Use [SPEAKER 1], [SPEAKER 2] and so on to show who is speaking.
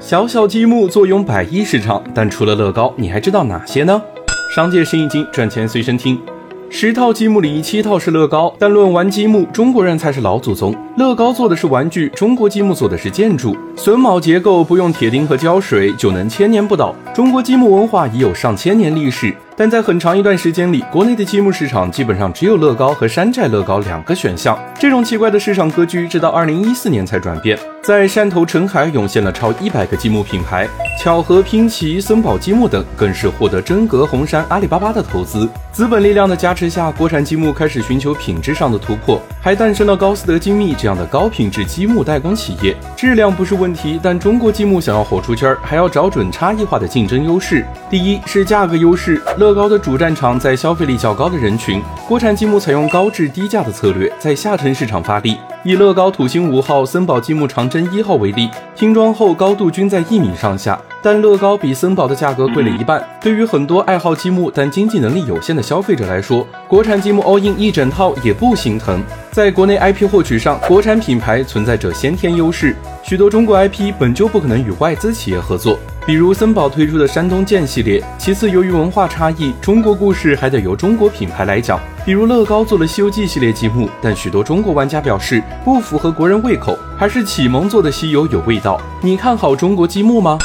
[SPEAKER 1] 小小积木坐拥百亿市场，但除了乐高，你还知道哪些呢？商界生意经，赚钱随身听。十套积木里七套是乐高，但论玩积木，中国人才是老祖宗。乐高做的是玩具，中国积木做的是建筑。榫卯结构不用铁钉和胶水就能千年不倒。中国积木文化已有上千年历史，但在很长一段时间里，国内的积木市场基本上只有乐高和山寨乐高两个选项。这种奇怪的市场格局，直到二零一四年才转变。在汕头澄海涌现了超一百个积木品牌，巧合、拼奇、森宝积木等更是获得真格、红杉、阿里巴巴的投资。资本力量的加持下，国产积木开始寻求品质上的突破，还诞生了高斯德精密这样的高品质积木代工企业。质量不是问题，但中国积木想要火出圈，还要找准差异化的竞争优势。第一是价格优势，乐乐高的主战场在消费力较高的人群，国产积木采用高质低价的策略，在下沉市场发力。以乐高土星五号、森宝积木长征一号为例，拼装后高度均在一米上下，但乐高比森宝的价格贵了一半。对于很多爱好积木但经济能力有限的消费者来说，国产积木 all in 一整套也不心疼。在国内 IP 获取上，国产品牌存在着先天优势，许多中国 IP 本就不可能与外资企业合作。比如森宝推出的山东舰系列，其次由于文化差异，中国故事还得由中国品牌来讲。比如乐高做了《西游记》系列积木，但许多中国玩家表示不符合国人胃口，还是启蒙做的西游有味道。你看好中国积木吗？